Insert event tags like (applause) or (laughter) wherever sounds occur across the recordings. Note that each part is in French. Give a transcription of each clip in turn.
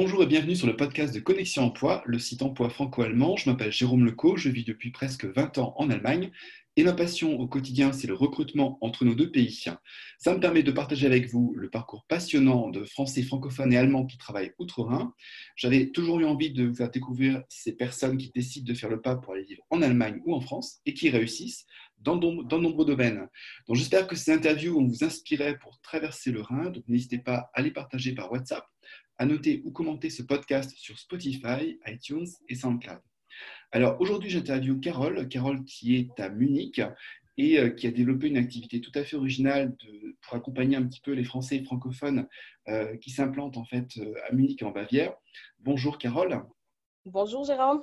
Bonjour et bienvenue sur le podcast de Connexion Emploi, le site emploi franco-allemand. Je m'appelle Jérôme Lecaux, je vis depuis presque 20 ans en Allemagne et ma passion au quotidien, c'est le recrutement entre nos deux pays. Ça me permet de partager avec vous le parcours passionnant de Français francophones et Allemands qui travaillent outre-Rhin. J'avais toujours eu envie de vous faire découvrir ces personnes qui décident de faire le pas pour aller vivre en Allemagne ou en France et qui réussissent dans, de nombreux domaines. Donc j'espère que ces interviews vont vous inspirer pour traverser le Rhin. Donc n'hésitez pas à les partager par WhatsApp, à noter ou commenter ce podcast sur Spotify, iTunes et SoundCloud. Alors aujourd'hui, j'interviewe Carole, Carole qui est à Munich et euh, qui a développé une activité tout à fait originale pour accompagner un petit peu les Français francophones euh, qui s'implantent en fait euh, à Munich en Bavière. Bonjour Carole. Bonjour Jérôme.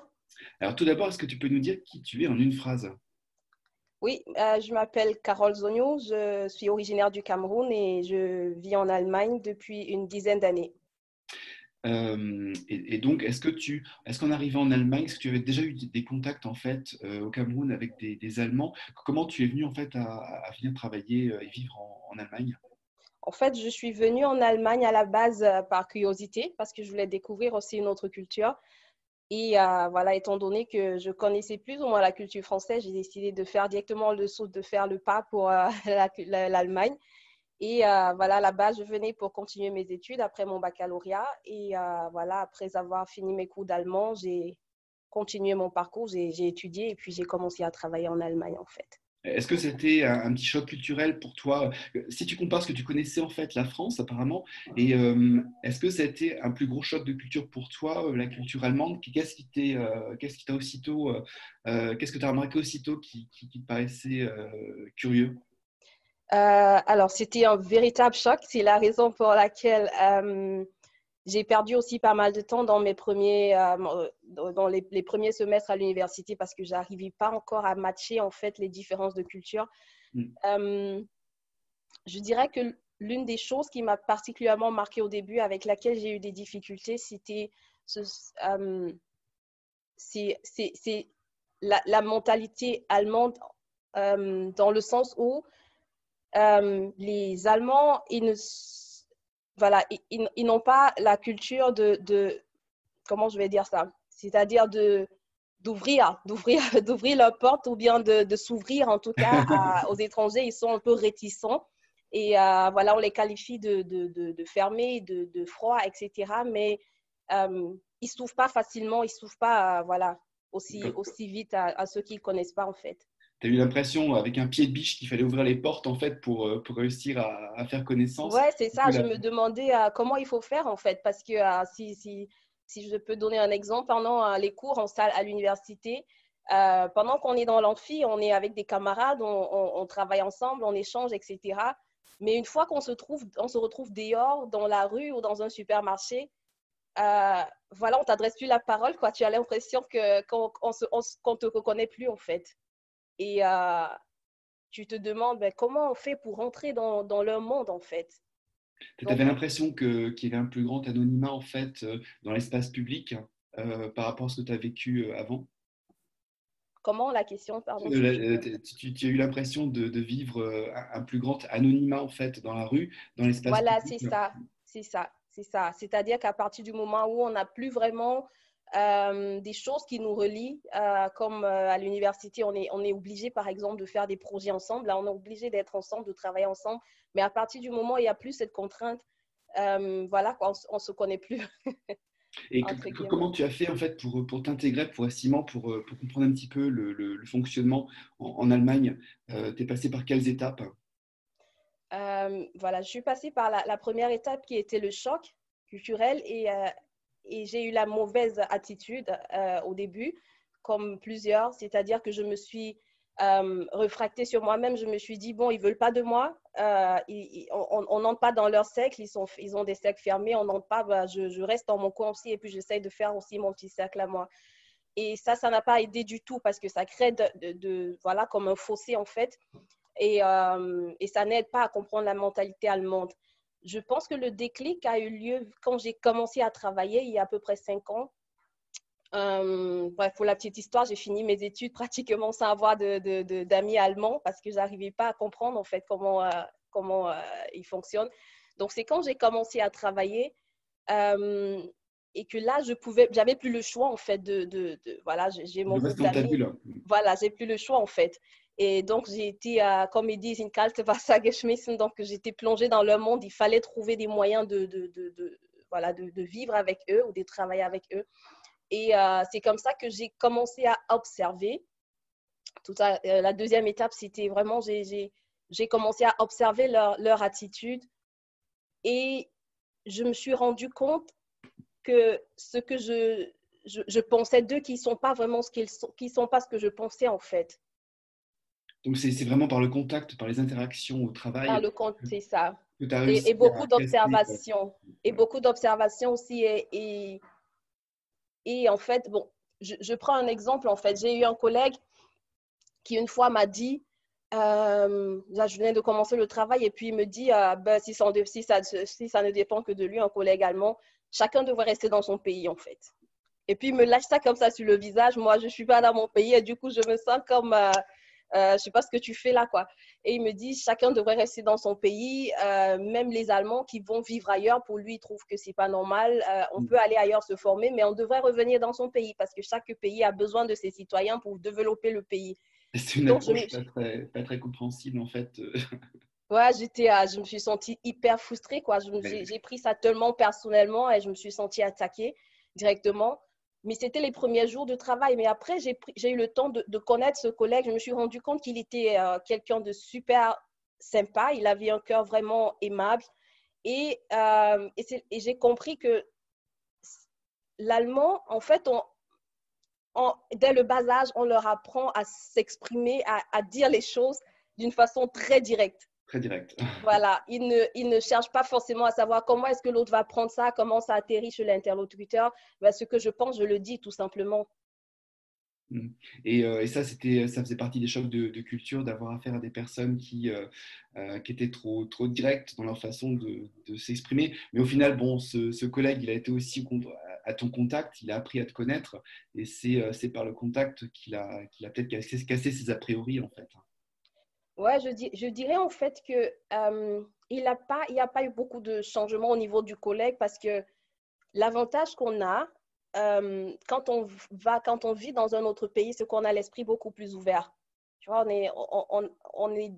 Alors tout d'abord, est-ce que tu peux nous dire qui tu es en une phrase? Oui, je m'appelle Carole Zonio, je suis originaire du Cameroun et je vis en Allemagne depuis une dizaine d'années. Euh, et, donc, est-ce que tu, est-ce qu'en arrivant en Allemagne, est-ce que tu avais déjà eu des contacts en fait euh, au Cameroun avec des, Allemands? Comment tu es venu en fait à, venir travailler euh, et vivre en, Allemagne? En fait, je suis venue en Allemagne à la base par curiosité parce que je voulais découvrir aussi une autre culture. Et voilà, étant donné que je connaissais plus ou moins la culture française, j'ai décidé de faire directement le saut, de faire le pas pour (laughs) l'Allemagne. Et euh, voilà, là-bas, je venais pour continuer mes études après mon baccalauréat. Et euh, voilà, après avoir fini mes cours d'allemand, j'ai continué mon parcours, j'ai étudié et puis j'ai commencé à travailler en Allemagne en fait. Est-ce que c'était un, petit choc culturel pour toi? Si tu compares ce que tu connaissais en fait la France apparemment, et euh, est-ce que c'était un plus gros choc de culture pour toi, la culture allemande? Qu'est-ce qui t'a aussitôt, qu'est-ce que tu as remarqué aussitôt qui, qui te paraissait curieux? Euh, alors, c'était un véritable choc. C'est la raison pour laquelle euh, j'ai perdu aussi pas mal de temps dans, mes premiers, euh, dans les, premiers semestres à l'université parce que je n'arrivais pas encore à matcher en fait les différences de culture. Mm. je dirais que l'une des choses qui m'a particulièrement marqué au début, avec laquelle j'ai eu des difficultés, c'était c'est la, la, mentalité allemande dans le sens où euh, les Allemands, ils ne, voilà, ils, n'ont pas la culture de, de, comment je vais dire ça, c'est-à-dire de d'ouvrir, (laughs) d'ouvrir, d'ouvrir leur porte ou bien de, de s'ouvrir en tout cas (laughs) aux étrangers. Ils sont un peu réticents et euh, voilà, on les qualifie de, de, de fermés, de, de froids, etc. Mais euh, ils s'ouvrent pas facilement, ils s'ouvrent pas, voilà, aussi, aussi vite à, à ceux qui ne connaissent pas en fait tu as eu l'impression, avec un pied de biche, qu'il fallait ouvrir les portes en fait pour, euh, pour réussir à, faire connaissance? Ouais, c'est ça. Je me demandais euh, comment il faut faire en fait. Parce que euh, si, si, si, je peux donner un exemple, pendant les cours en salle à l'université, pendant qu'on est dans l'amphi, on est avec des camarades, on, on, travaille ensemble, on échange, etc. Mais une fois qu'on se, trouve, on se retrouve dehors, dans la rue ou dans un supermarché, voilà, on t'adresse plus la parole, quoi. Tu as l'impression qu'on ne te reconnaît plus, en fait. Et euh, tu te demandes ben, comment on fait pour rentrer dans, dans leur monde, en fait? Tu avais l'impression qu'il y avait un plus grand anonymat, en fait, euh, dans l'espace public euh, par rapport à ce que tu as vécu avant? Comment la question? Pardon tu, as eu l'impression de, de, vivre un, plus grand anonymat, en fait, dans la rue, dans l'espace public? Voilà, c'est ça. C'est ça. C'est ça. C'est-à-dire qu'à partir du moment où on n'a plus vraiment euh, des choses qui nous relient, euh, comme euh, à l'université, on est, on est obligé, par exemple, de faire des projets ensemble. Là, on est obligé d'être ensemble, de travailler ensemble. Mais à partir du moment où il n'y a plus cette contrainte, voilà, on ne se connaît plus. (laughs) Et comment tu as fait en fait pour, pour t'intégrer progressivement, pour, pour comprendre un petit peu le, le, fonctionnement en, Allemagne Tu es passé par quelles étapes? Voilà, je suis passée par la, la, première étape qui était le choc culturel et et j'ai eu la mauvaise attitude euh, au début, comme plusieurs, c'est-à-dire que je me suis euh, refractée sur moi-même. Je me suis dit, bon, ils ne veulent pas de moi, euh, on n'entre pas dans leur cercle, ils, ont des cercles fermés, on n'entre pas, bah, je, reste dans mon coin aussi et puis j'essaye de faire aussi mon petit cercle à moi. Et ça, ça n'a pas aidé du tout parce que ça crée de, voilà, comme un fossé en fait. Et ça n'aide pas à comprendre la mentalité allemande je pense que le déclic a eu lieu quand j'ai commencé à travailler il y a à peu près cinq ans. Euh, bref, pour la petite histoire, j'ai fini mes études (laughs) pratiquement sans avoir d'amis de, allemands parce que je n'arrivais pas à comprendre en fait comment, euh, comment euh, ils fonctionnent. Donc, c'est quand j'ai commencé à travailler. et que là, je pouvais, j'avais plus le choix en fait de, de, voilà, j'ai mon groupe d'amis. Voilà, j'ai plus le choix en fait. Et donc, j'ai été, comme ils disent, in kalte Wasser geschmissen. Donc, j'étais plongée dans leur monde. Il fallait trouver des moyens de, de, de voilà, de, vivre avec eux ou de travailler avec eux. Et euh, c'est comme ça que j'ai commencé à observer. Euh, la deuxième étape, c'était vraiment, j'ai commencé à observer leur, leur attitude. Et je me suis rendu compte que ce que je, je, pensais d'eux, qui ne sont pas vraiment ce qu'ils sont, qui sont pas ce que je pensais en fait. Donc c'est vraiment par le contact, par les interactions au travail. Par le contact, c'est ça. Et, beaucoup d'observations. Et beaucoup d'observations aussi. Et, et, et, en fait, bon, je, je, prends un exemple. En fait, j'ai eu un collègue qui une fois m'a dit, euh, là, je venais de commencer le travail et puis il me dit, euh, ben, si, ça, si, ça, si ça ne dépend que de lui, un collègue allemand, chacun devrait rester dans son pays en fait. Et puis il me lâche ça comme ça sur le visage. Moi, je ne suis pas dans mon pays et du coup, je me sens comme, euh, euh, je ne sais pas ce que tu fais là, quoi. Et il me dit, chacun devrait rester dans son pays, euh, même les Allemands qui vont vivre ailleurs, pour lui, ils trouvent que c'est pas normal. Euh, on mm. peut aller ailleurs se former, mais on devrait revenir dans son pays parce que chaque pays a besoin de ses citoyens pour développer le pays. C'est une approche pas, très, pas très compréhensible, en fait. (laughs) Ouais, j'étais, je me suis sentie hyper frustrée, quoi. J'ai pris ça tellement personnellement et je me suis sentie attaquée directement mais c'était les premiers jours de travail. Mais après, j'ai eu le temps de, connaître ce collègue. Je me suis rendu compte qu'il était euh, quelqu'un de super sympa. Il avait un cœur vraiment aimable. Et, euh, j'ai compris que l'allemand, en fait, dès le bas âge, on leur apprend à s'exprimer, à dire les choses d'une façon très directe très direct. (laughs) Voilà, il ne, il ne cherche pas forcément à savoir comment est-ce que l'autre va prendre ça, comment ça atterrit chez l'interlocuteur. Ben, ce que je pense, je le dis tout simplement. Mmh. Et, euh, et, ça, c'était, ça faisait partie des chocs de, culture d'avoir affaire à des personnes qui, euh, euh, qui étaient trop, trop directes dans leur façon de, de s'exprimer. Mais au final, bon, ce, ce, collègue, il a été aussi à ton contact, il a appris à te connaître, et c'est, c'est par le contact qu'il a, qu'il a peut-être cassé, cassé ses a priori, en fait. Ouais, je, dirais en fait que euh, il n'y a, pas, eu beaucoup de changements au niveau du collègue parce que l'avantage qu'on a euh, quand, on vit dans un autre pays, c'est qu'on a l'esprit beaucoup plus ouvert. Tu vois, on est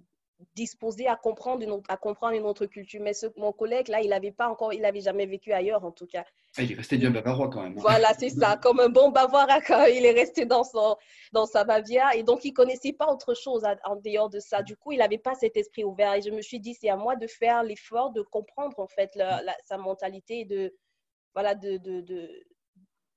disposé à comprendre une autre, à comprendre une autre culture. Mais ce, mon collègue, là, il n'avait pas encore, il n'avait jamais vécu ailleurs, en tout cas. Ah, il est resté bien bavarois quand même. Hein. Voilà, c'est ça. (laughs) Comme un bon bavard, il est resté dans, son, dans sa Bavière. Et donc, il ne connaissait pas autre chose en dehors de ça. Du coup, il n'avait pas cet esprit ouvert. Et je me suis dit, c'est à moi de faire l'effort de comprendre, en fait, sa mentalité et de, voilà, de, de,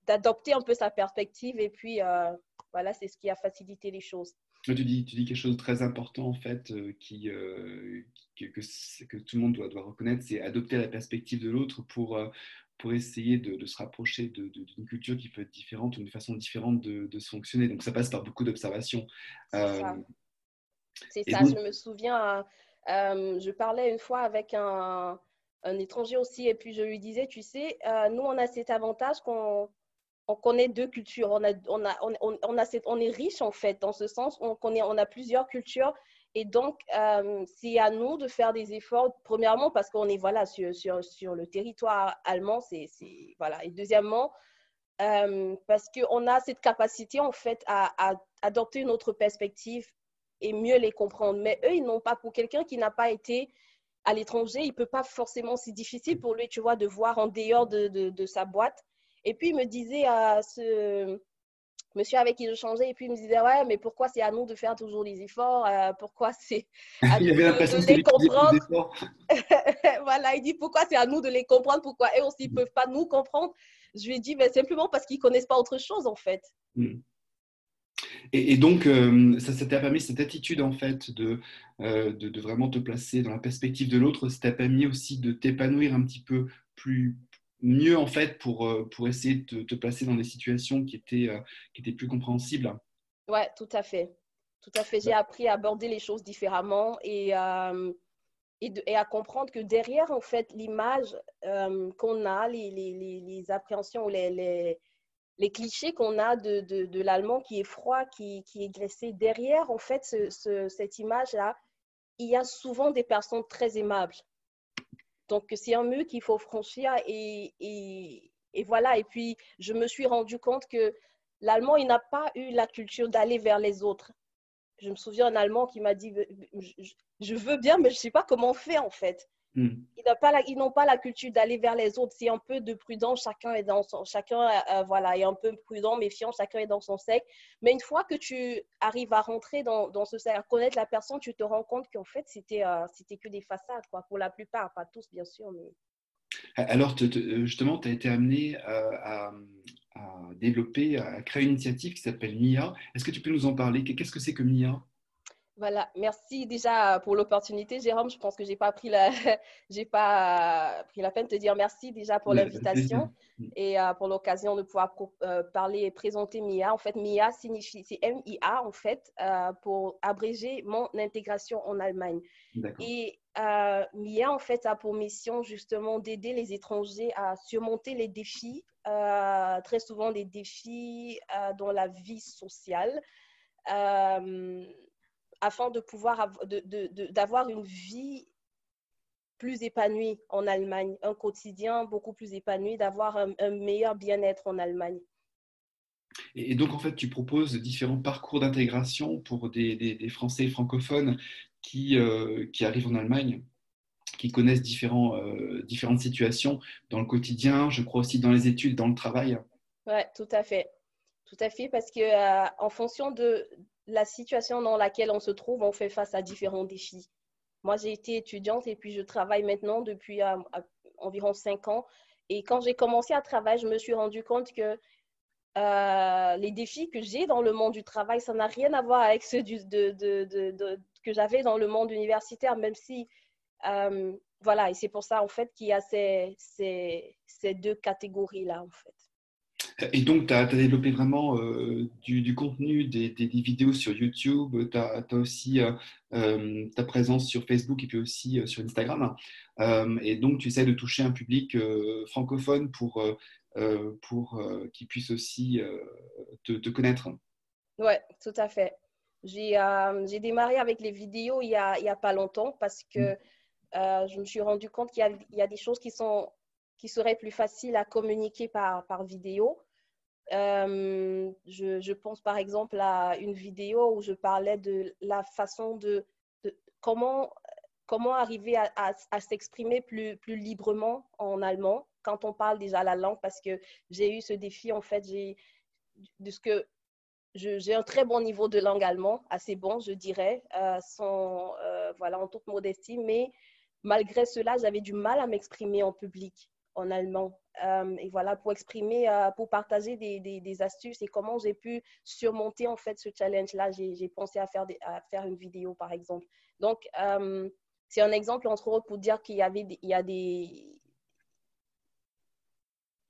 d'adopter un peu sa perspective. Et puis, euh, voilà, c'est ce qui a facilité les choses. Tu dis, tu dis quelque chose de très important, en fait, euh, qui, euh, que, que, tout le monde doit, doit reconnaître, c'est adopter la perspective de l'autre pour, euh, pour essayer de, se rapprocher d'une culture qui peut être différente ou une façon différente de, de se fonctionner. Donc, ça passe par beaucoup d'observations. C'est ça, je me souviens, je parlais une fois avec un, un, étranger aussi, et puis je lui disais, tu sais, nous, on a cet avantage qu'on on connaît deux cultures. On, a, on, a, on, est riche en fait, dans ce sens, on, a plusieurs cultures. Et donc, euh, c'est à nous de faire des efforts, premièrement, parce qu'on est voilà, sur, sur, sur, le territoire allemand. voilà. Et deuxièmement, euh, parce qu'on a cette capacité en fait à, adopter une autre perspective et mieux les comprendre. Mais eux, ils n'ont pas, pour quelqu'un qui n'a pas été à l'étranger, il ne peut pas forcément, c'est difficile pour lui, tu vois, de voir en dehors de, de, de sa boîte. Et puis, il me disait à ce monsieur avec qui je changeais, et puis il me disait, ouais, mais pourquoi c'est à nous de faire toujours les efforts euh, Pourquoi c'est (laughs) à nous de, les comprendre (laughs) Voilà, il dit, pourquoi c'est à nous de les comprendre Pourquoi eux aussi ne peuvent pas nous comprendre? Je lui ai dit, ben, simplement parce qu'ils ne connaissent pas autre chose, en fait. Hmm. Et, donc, euh, ça, t'a permis cette attitude, en fait, de, euh, de, de, vraiment te placer dans la perspective de l'autre. Ça t'a permis aussi de t'épanouir un petit peu plus, mieux en fait pour, euh, pour essayer de te placer dans des situations qui étaient, euh, qui étaient plus compréhensibles. Ouais, tout à fait. Tout à fait. J'ai appris à aborder les choses différemment et, euh, et, et, à comprendre que derrière, en fait, l'image qu'on a, les, les, les, appréhensions, les, les, les clichés qu'on a de, de, de l'allemand qui est froid, qui, qui, est graissé, derrière, en fait, ce, cette image-là, il y a souvent des personnes très aimables donc, c'est un mur qu'il faut franchir et, voilà. Et puis, je me suis rendu compte que l'allemand, il n'a pas eu la culture d'aller vers les autres. Je me souviens un Allemand qui m'a dit, je veux bien, mais je ne sais pas comment faire en fait. Hmm. Ils n'ont pas, la culture d'aller vers les autres. C'est un peu de prudence, chacun est dans son, chacun euh, euh, voilà, est un peu prudent, méfiant, chacun est dans son cercle. Mais une fois que tu arrives à rentrer dans, dans ce cercle, à connaître la personne, tu te rends compte qu'en fait, c'était euh, c'était que des façades, quoi, pour la plupart, pas tous, bien sûr. Mais... Alors, justement, tu as été amené à, à, développer, à créer une initiative qui s'appelle MIA. Est-ce que tu peux nous en parler? Qu'est-ce que c'est que MIA? Voilà, merci déjà pour l'opportunité, Jérôme. Je pense que j'ai pas pris la, (laughs) j'ai pas pris la peine de te dire merci déjà pour l'invitation et euh, pour l'occasion de pouvoir euh, parler et présenter MIA. En fait, MIA signifie, c'est M-I-A en fait, euh, pour abréger mon intégration en Allemagne. Et MIA en fait a pour mission justement d'aider les étrangers à surmonter les défis, très souvent des défis dans la vie sociale afin de pouvoir d'avoir une vie plus épanouie en Allemagne, un quotidien beaucoup plus épanoui, d'avoir un, meilleur bien-être en Allemagne. Et donc, en fait, tu proposes différents parcours d'intégration pour des, Français francophones qui, euh, qui arrivent en Allemagne, qui connaissent différents, euh, différentes situations dans le quotidien, je crois aussi dans les études, dans le travail. Oui, tout à fait. Tout à fait, parce que euh, en fonction de, la situation dans laquelle on se trouve, on fait face à différents défis. Moi, j'ai été étudiante et puis je travaille maintenant depuis euh, environ cinq ans. Et quand j'ai commencé à travailler, je me suis rendu compte que euh, les défis que j'ai dans le monde du travail, ça n'a rien à voir avec ceux de, que j'avais dans le monde universitaire, même si, voilà, et c'est pour ça, en fait, qu'il y a ces deux catégories-là, en fait. Et donc, tu as, développé vraiment euh, du, contenu, des, vidéos sur YouTube, tu as, aussi euh, euh, ta présence sur Facebook et puis aussi sur Instagram. et donc, tu essaies de toucher un public francophone pour, pour qu'il puisse aussi te, connaître. Oui, tout à fait. J'ai démarré avec les vidéos il n'y a, a, pas longtemps parce que mmh. je me suis rendu compte qu'il y, y, a des choses qui sont qui seraient plus faciles à communiquer par, par vidéo. Euh, je, pense par exemple à une vidéo où je parlais de la façon de, comment, comment arriver à, s'exprimer plus, plus librement en allemand quand on parle déjà la langue parce que j'ai eu ce défi en fait j'ai j'ai un très bon niveau de langue allemand assez bon je dirais euh, sans euh, voilà en toute modestie mais malgré cela j'avais du mal à m'exprimer en public en allemand. Euh, et voilà, pour exprimer, euh, pour partager des, des, astuces et comment j'ai pu surmonter en fait ce challenge-là. J'ai pensé à faire, à faire une vidéo, par exemple. Donc, euh, c'est un exemple, entre autres, pour dire qu'il y, avait il y a des...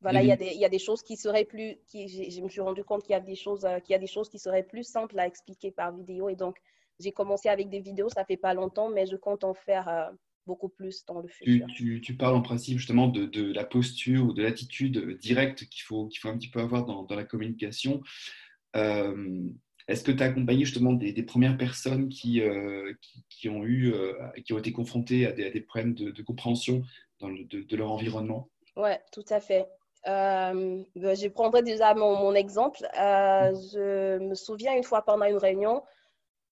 Voilà, il y, a des, il y a des choses qui seraient plus... Qui, je me suis rendu compte qu'il y, a des choses, qu'il y a des choses qui seraient plus simples à expliquer par vidéo. Et donc, j'ai commencé avec des vidéos, ça fait pas longtemps, mais je compte en faire beaucoup plus dans le futur. Tu, parles en principe justement de, la posture ou de l'attitude directe qu'il faut, qu'il faut un petit peu avoir dans, la communication. Euh, est-ce que tu as accompagné justement des, premières personnes qui, euh, qui, ont eu, euh, qui ont été confrontées à des, problèmes de, compréhension dans de, leur environnement? Oui, tout à fait. Ben, je prendrai déjà mon, mon exemple. je me souviens une fois pendant une réunion,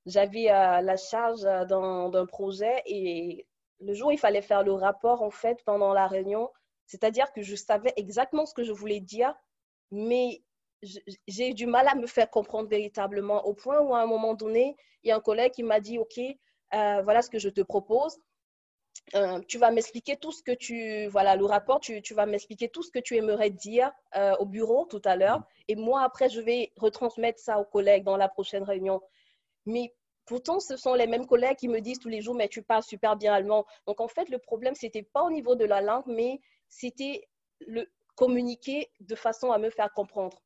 j'avais la charge d'un projet et le jour où il fallait faire le rapport, en fait, pendant la réunion, c'est-à-dire que je savais exactement ce que je voulais dire, mais j'ai eu du mal à me faire comprendre véritablement au point où à un moment donné, il y a un collègue qui m'a dit, OK, euh, voilà ce que je te propose. Euh, tu vas m'expliquer tout ce que tu, voilà, le rapport, tu, vas m'expliquer tout ce que tu aimerais dire euh, au bureau tout à l'heure. Et moi, après, je vais retransmettre ça aux collègues dans la prochaine réunion. Mais Pourtant, ce sont les mêmes collègues qui me disent tous les jours, mais tu parles super bien allemand. Donc, en fait, le problème, ce n'était pas au niveau de la langue, mais c'était le communiquer de façon à me faire comprendre.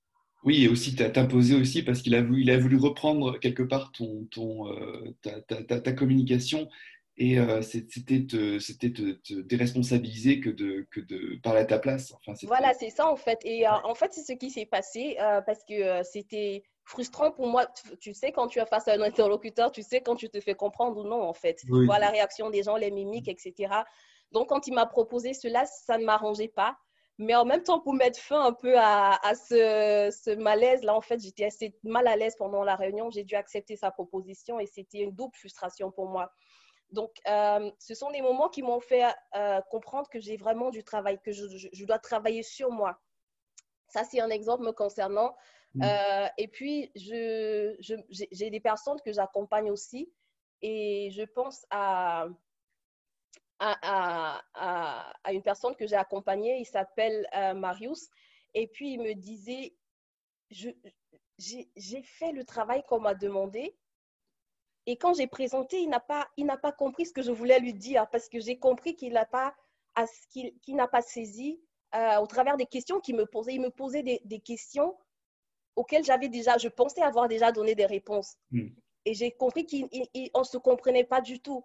Oui, et aussi t'imposer aussi parce qu'il a voulu, il a voulu reprendre quelque part ton, ton, euh, ta, communication et euh, c'était te, te, déresponsabiliser que de, que de parler à ta place. Enfin, voilà, c'est ça en fait. Et euh, en fait, c'est ce qui s'est passé parce que c'était frustrant pour moi. Tu sais, quand tu es face à un interlocuteur, tu sais quand tu te fais comprendre ou non, en fait. Tu vois la réaction des gens, les mimiques, etc. Donc, quand il m'a proposé cela, ça ne m'arrangeait pas. Mais en même temps, pour mettre fin un peu à, ce, malaise-là, en fait, j'étais assez mal à l'aise pendant la réunion. J'ai dû accepter sa proposition et c'était une double frustration pour moi. Donc, euh, ce sont des moments qui m'ont fait euh, comprendre que j'ai vraiment du travail, que je, dois travailler sur moi. Ça, c'est un exemple me concernant. Mm. Euh, et puis, j'ai des personnes que j'accompagne aussi et je pense à, une personne que j'ai accompagnée, il s'appelle euh, Marius, et puis il me disait, j'ai fait le travail qu'on m'a demandé, et quand j'ai présenté, il n'a pas, pas compris ce que je voulais lui dire, parce que j'ai compris qu'il n'a pas, qu'il pas saisi euh, au travers des questions qu'il me posait. Il me posait des questions auxquelles j'avais déjà, je pensais avoir déjà donné des réponses. Hmm. Et j'ai compris qu'on ne se comprenait pas du tout.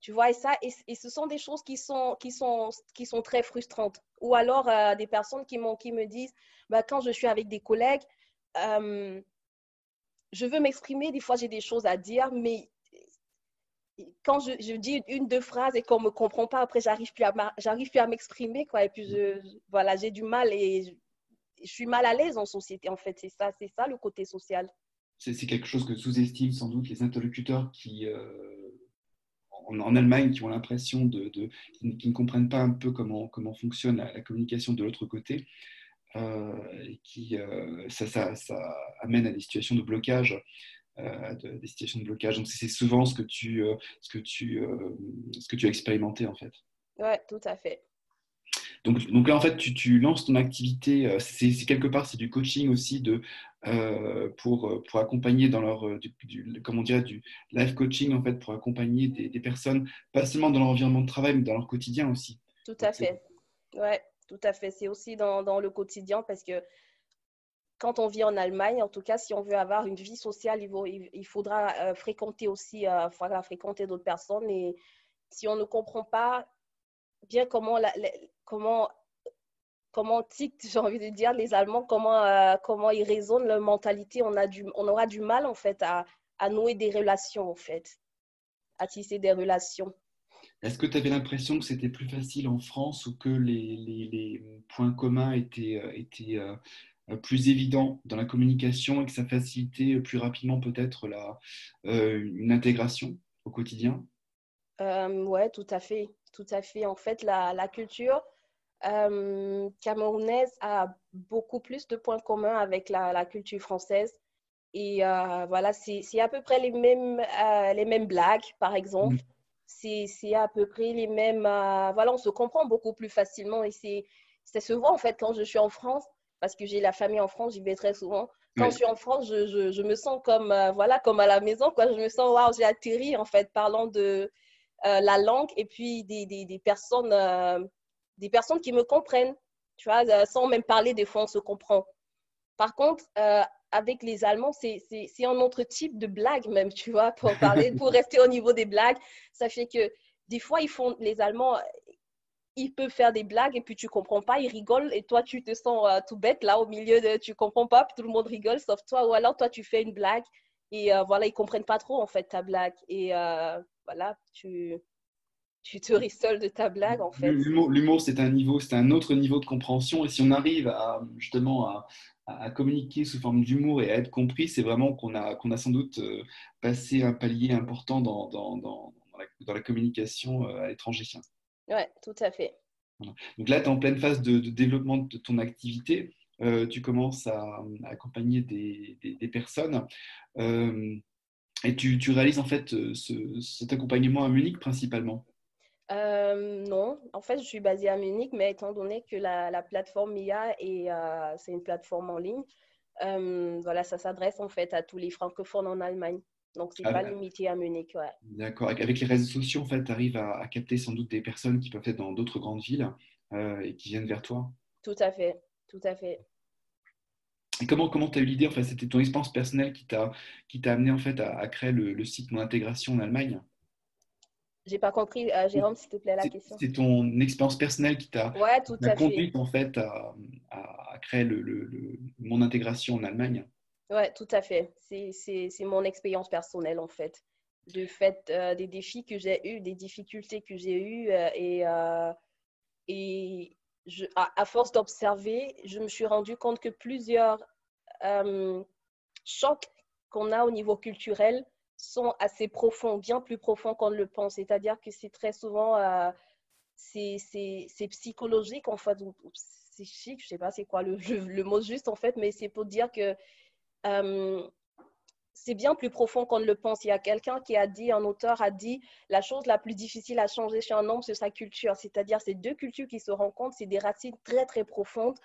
Tu vois, et ça, et, ce sont des choses qui sont, qui sont, qui sont très frustrantes. Ou alors euh, des personnes qui, qui me disent, bah, quand je suis avec des collègues, euh, je veux m'exprimer, des fois j'ai des choses à dire, mais quand je, je dis une, deux phrases et qu'on ne me comprend pas, après, j'arrive plus à, j'arrive plus à m'exprimer, quoi. Et puis, je, voilà, j'ai du mal et je, suis mal à l'aise en société, en fait. C'est ça, c'est ça le côté social. C'est quelque chose que sous-estiment sans doute les interlocuteurs qui, euh, en, Allemagne qui ont l'impression de, qui, ne comprennent pas un peu comment, comment fonctionne la, communication de l'autre côté, euh, et qui euh, ça, ça, ça, amène à des situations de blocage. Euh, des situations de blocage. Donc c'est souvent ce que tu, ce que tu, ce que tu as expérimenté en fait. Ouais, tout à fait. Donc, donc là, en fait, tu, tu lances ton activité, euh, c'est quelque part, c'est du coaching aussi de, euh, pour, euh, pour accompagner dans leur, du, comment on dirait, du life coaching, en fait, pour accompagner des, des, personnes, pas seulement dans leur environnement de travail, mais dans leur quotidien aussi. Tout à fait. Ouais, tout à fait. C'est aussi dans, dans, le quotidien parce que quand on vit en Allemagne, en tout cas, si on veut avoir une vie sociale, il, il, faudra fréquenter aussi, il faudra fréquenter d'autres personnes. Et si on ne comprend pas bien comment, la, comment, comment j'ai envie de dire, les Allemands, comment, euh, comment ils raisonnent leur mentalité. On, a du, on aura du mal, en fait, à, à nouer des relations, en fait, à tisser des relations. Est-ce que tu avais l'impression que c'était plus facile en France ou que les, les, les points communs étaient, euh, étaient euh, plus évidents dans la communication et que ça facilitait plus rapidement peut-être la, une intégration au quotidien? Euh, Ouais, tout à fait tout à fait. En fait, la, la culture euh, camerounaise a beaucoup plus de points communs avec la, la culture française. Et euh, voilà, c'est à peu près les mêmes, euh, les mêmes blagues, par exemple. Mm. C'est à peu près les mêmes. voilà, on se comprend beaucoup plus facilement. Et c'est se voit, en fait, quand je suis en France, parce que j'ai la famille en France, j'y vais très souvent. Quand je suis en France, je, je, je, me sens comme, voilà, comme à la maison. Quoi. Je me sens, waouh, j'ai atterri, en fait, parlant de, la langue et puis des, des, personnes, euh, des personnes qui me comprennent. Tu vois, euh, sans même parler, des fois, on se comprend. Par contre, avec les Allemands, c'est un autre type de blague même, tu vois, pour (laughs) parler, pour rester au niveau des blagues. Ça fait que des fois, ils font, les Allemands, ils peuvent faire des blagues et puis tu comprends pas, ils rigolent et toi, tu te sens tout bête là au milieu de, tu comprends pas, puis tout le monde rigole sauf toi. Ou alors, toi, tu fais une blague et voilà, ils comprennent pas trop en fait ta blague. Et voilà, tu, tu te rissoles de ta blague en fait. L'humour, c'est un niveau, c'est un autre niveau de compréhension. Et si on arrive à justement à, à communiquer sous forme d'humour et à être compris, c'est vraiment qu'on a, qu'on a sans doute euh, passé un palier important dans, dans, dans, dans la, communication euh, à l'étranger. Oui, tout à fait. Donc là, tu es en pleine phase de, développement de ton activité. Euh, tu commences à, accompagner des, des, personnes. Et tu, tu, réalises en fait euh, ce, cet accompagnement à Munich principalement? Euh, Non, en fait, je suis basée à Munich, mais étant donné que la, la plateforme MIA est euh, c'est une plateforme en ligne, voilà, ça s'adresse en fait à tous les francophones en Allemagne. Donc, ce n'est ah pas limité à Munich. Ouais. D'accord. Avec les réseaux sociaux, en fait, tu arrives à, à, capter sans doute des personnes qui peuvent être dans d'autres grandes villes et qui viennent vers toi? Tout à fait. Tout à fait. Et comment comment tu as eu l'idée fait, c'était ton expérience personnelle qui t'a qui t'a amené en fait à, créer le, site Mon intégration en Allemagne? J'ai pas compris, euh, Jérôme, s'il te plaît, la question. C'est ton expérience personnelle qui t'a ouais, conduit en fait à, à créer le, le, Mon intégration en Allemagne. Ouais, tout à fait. C'est mon expérience personnelle en fait. Du fait euh, des défis que j'ai eus, des difficultés que j'ai eues euh, et, et à, force d'observer, je me suis rendu compte que plusieurs euh, chocs qu'on a au niveau culturel sont assez profonds, bien plus profonds qu'on le pense. C'est-à-dire que c'est très souvent, euh, c'est psychologique, en fait, psychique, je ne sais pas c'est quoi le, (laughs) le, mot juste, en fait, mais c'est pour dire que euh, c'est bien plus profond qu'on ne le pense. Il y a quelqu'un qui a dit, un auteur a dit, la chose la plus difficile à changer chez un homme, c'est sa culture. C'est-à-dire, ces deux cultures qui se rencontrent, c'est des racines très, très profondes.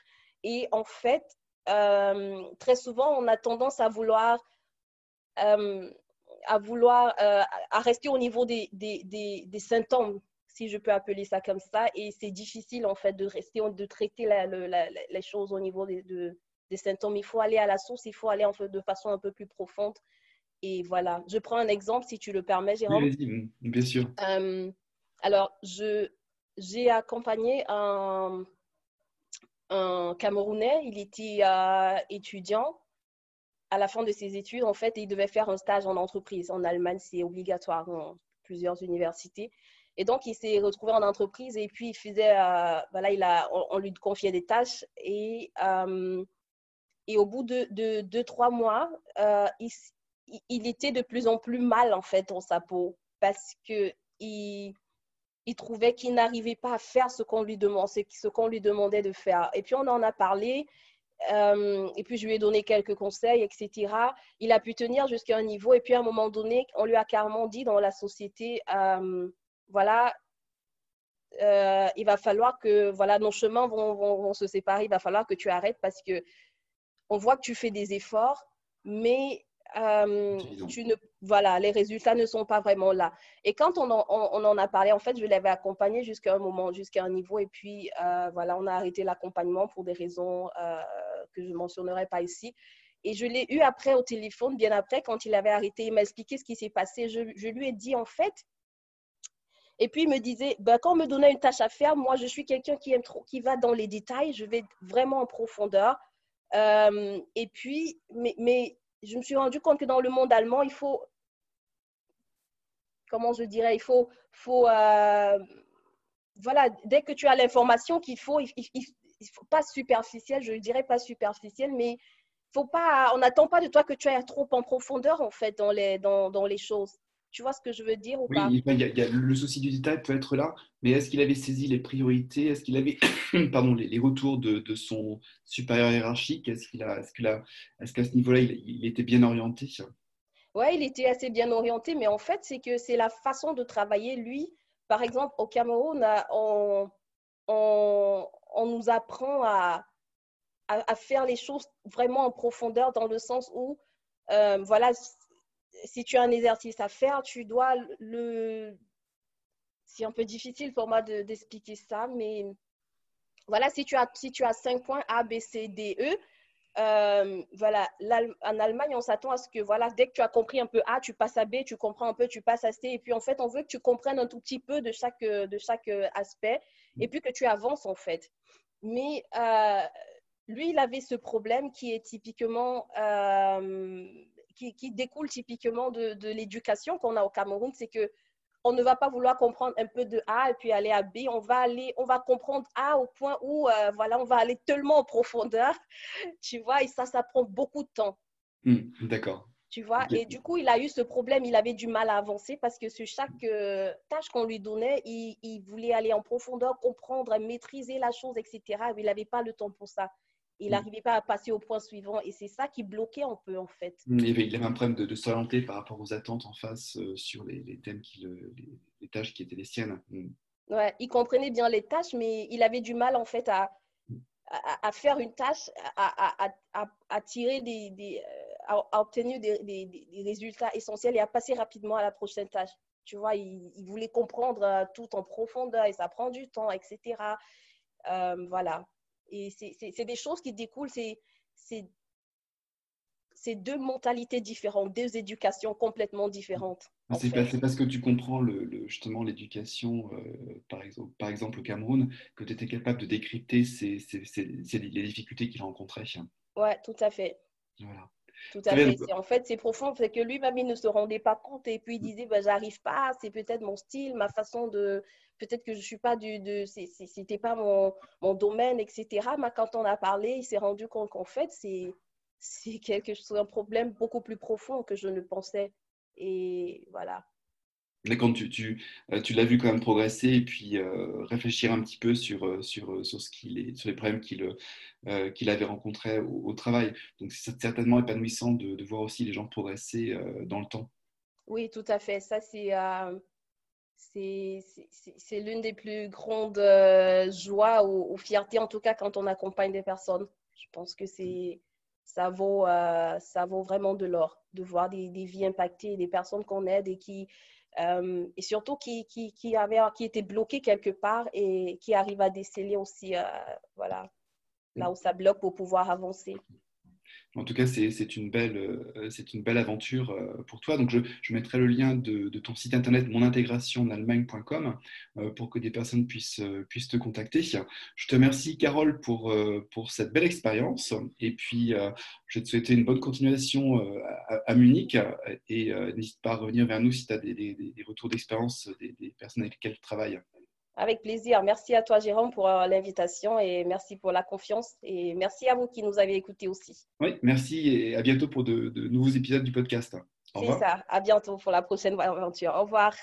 Et en fait, euh, très souvent, on a tendance à vouloir, euh, euh, à rester au niveau des, symptômes, si je peux appeler ça comme ça. Et c'est difficile, en fait, de rester, de traiter les choses au niveau de, des symptômes. Il faut aller à la source, il faut aller en fait, de façon un peu plus profonde. Et voilà, je prends un exemple si tu le permets, Jérôme. Oui, bien sûr. Euh, alors, j'ai accompagné un, un, Camerounais, il était euh, étudiant. À la fin de ses études, en fait, il devait faire un stage en entreprise. En Allemagne, c'est obligatoire dans plusieurs universités. Et donc, il s'est retrouvé en entreprise et puis il faisait, euh, voilà, il a, on, lui confiait des tâches et et au bout de, deux, trois mois, euh, il, était de plus en plus mal en fait dans sa peau parce que il, trouvait qu'il n'arrivait pas à faire ce qu'on lui demandait, de faire. Et puis on en a parlé. Euh, et puis je lui ai donné quelques conseils, etc. Il a pu tenir jusqu'à un niveau. Et puis à un moment donné, on lui a carrément dit dans la société, euh, voilà, il va falloir que voilà nos chemins vont, se séparer. Il va falloir que tu arrêtes parce que on voit que tu fais des efforts, mais euh, tu ne, voilà, les résultats ne sont pas vraiment là. Et quand on en, a parlé, en fait, je l'avais accompagné jusqu'à un moment, jusqu'à un niveau, et puis euh, voilà, on a arrêté l'accompagnement pour des raisons euh, que je ne mentionnerai pas ici. Et je l'ai eu après au téléphone, bien après, quand il avait arrêté, il m'a expliqué ce qui s'est passé. Je, lui ai dit, en fait, et puis il me disait, ben, quand on me donnait une tâche à faire, moi, je suis quelqu'un qui aime trop, qui va dans les détails, je vais vraiment en profondeur. Euh, et puis, mais, je me suis rendu compte que dans le monde allemand, il faut, comment je dirais, il faut, euh, voilà, dès que tu as l'information qu'il faut, il, faut pas superficiel, je dirais pas superficiel, mais faut pas, on n'attend pas de toi que tu ailles trop en profondeur en fait dans les choses. Tu vois ce que je veux dire ou oui, il y, a, le souci du détail peut être là, mais est-ce qu'il avait saisi les priorités? Est-ce qu'il avait (coughs) pardon, les, retours de, son supérieur hiérarchique? Est-ce qu'il a, est-ce est-ce qu'à ce niveau-là, il, était bien orienté? Oui, il était assez bien orienté, mais en fait, c'est que c'est la façon de travailler. Lui, par exemple, au Cameroun, on, on, on nous apprend à, à, faire les choses vraiment en profondeur dans le sens où, euh, voilà, si tu as un exercice à faire, tu dois le... C'est un peu difficile pour moi d'expliquer ça, mais voilà, si tu as, si tu as 5 points A, B, C, D, E, euh, voilà, en Allemagne, on s'attend à ce que, voilà, dès que tu as compris un peu A, tu passes à B, tu comprends un peu, tu passes à C, et puis en fait, on veut que tu comprennes un tout petit peu de chaque, de chaque aspect, et puis que tu avances en fait. Mais euh, lui, il avait ce problème qui est typiquement euh, qui, découle typiquement de, l'éducation qu'on a au Cameroun, c'est que on ne va pas vouloir comprendre un peu de A et puis aller à B. On va aller, on va comprendre A au point où, euh, voilà, on va aller tellement en profondeur, (laughs) tu vois, et ça, ça prend beaucoup de temps. Hmm, d'accord. Tu vois, et du coup, il a eu ce problème, il avait du mal à avancer parce que sur chaque euh, tâche qu'on lui donnait, il, il, voulait aller en profondeur, comprendre, maîtriser la chose, etc. Mais il n'avait pas le temps pour ça il n'arrivait mm. pas à passer au point suivant. Et c'est ça qui bloquait un peu, en fait. Mm, il avait un problème de, s'orienter par rapport aux attentes en face euh, sur les, thèmes, qui les, tâches qui étaient les siennes. Mm. Ouais, il comprenait bien les tâches, mais il avait du mal, en fait, à, à, faire une tâche, à, à tirer des, des euh, à, obtenir des, des, résultats essentiels et à passer rapidement à la prochaine tâche. Tu vois, il, voulait comprendre euh, tout en profondeur et ça prend du temps, etc. voilà. Et c'est des choses qui découlent, c'est deux mentalités différentes, deux éducations complètement différentes. C'est parce que tu comprends le, justement l'éducation, euh, par, exemple, par exemple au Cameroun, que tu étais capable de décrypter ces, les difficultés qu'il rencontrait. Oui, tout à fait. Voilà. Tout à fait. En fait, c'est profond. C'est que lui-même, il ne se rendait pas compte et puis il disait, bah, j'arrive pas, c'est peut-être mon style, ma façon de. Peut-être que je suis pas du. De... C'était pas mon, mon, domaine, etc. Mais quand on a parlé, il s'est rendu compte qu'en fait, c'est c'est quelque chose, un problème beaucoup plus profond que je ne pensais. Et voilà. Mais quand tu, tu, euh, tu l'as vu quand même progresser et puis euh, réfléchir un petit peu sur, euh, sur, sur, ce qu'il est, sur les problèmes qu'il qu'il avait rencontrés au, travail. Donc c'est certainement épanouissant de, voir aussi les gens progresser dans le temps. Oui, tout à fait. Ça, c'est c'est l'une des plus grandes joies ou, ou, en tout cas quand on accompagne des personnes. Je pense que c'est ça vaut, ça vaut vraiment de l'or de voir des, vies impactées, des personnes qu'on aide et qui, euh, et surtout qui, qui, qui, avait, qui était bloqué quelque part et qui arrive à déceler aussi euh, voilà, là où ça bloque pour pouvoir avancer. En tout cas, c'est une, euh, une belle aventure euh, pour toi. Donc, je, mettrai le lien de, ton site internet monintégrationenallemagne.com euh, pour que des personnes puissent, puissent te contacter. Je te remercie, Carole, pour, pour cette belle expérience. Et puis, je vais te souhaiter une bonne continuation à, Munich. Et n'hésite pas à revenir vers nous si tu as des, des, retours d'expérience des personnes avec lesquelles tu travailles. Avec plaisir. Merci à toi, Jérôme, pour euh, l'invitation et merci pour la confiance. Et merci à vous qui nous avez écoutés aussi. Oui, merci et à bientôt pour de, nouveaux épisodes du podcast. C'est ça. À bientôt pour la prochaine aventure. Au revoir.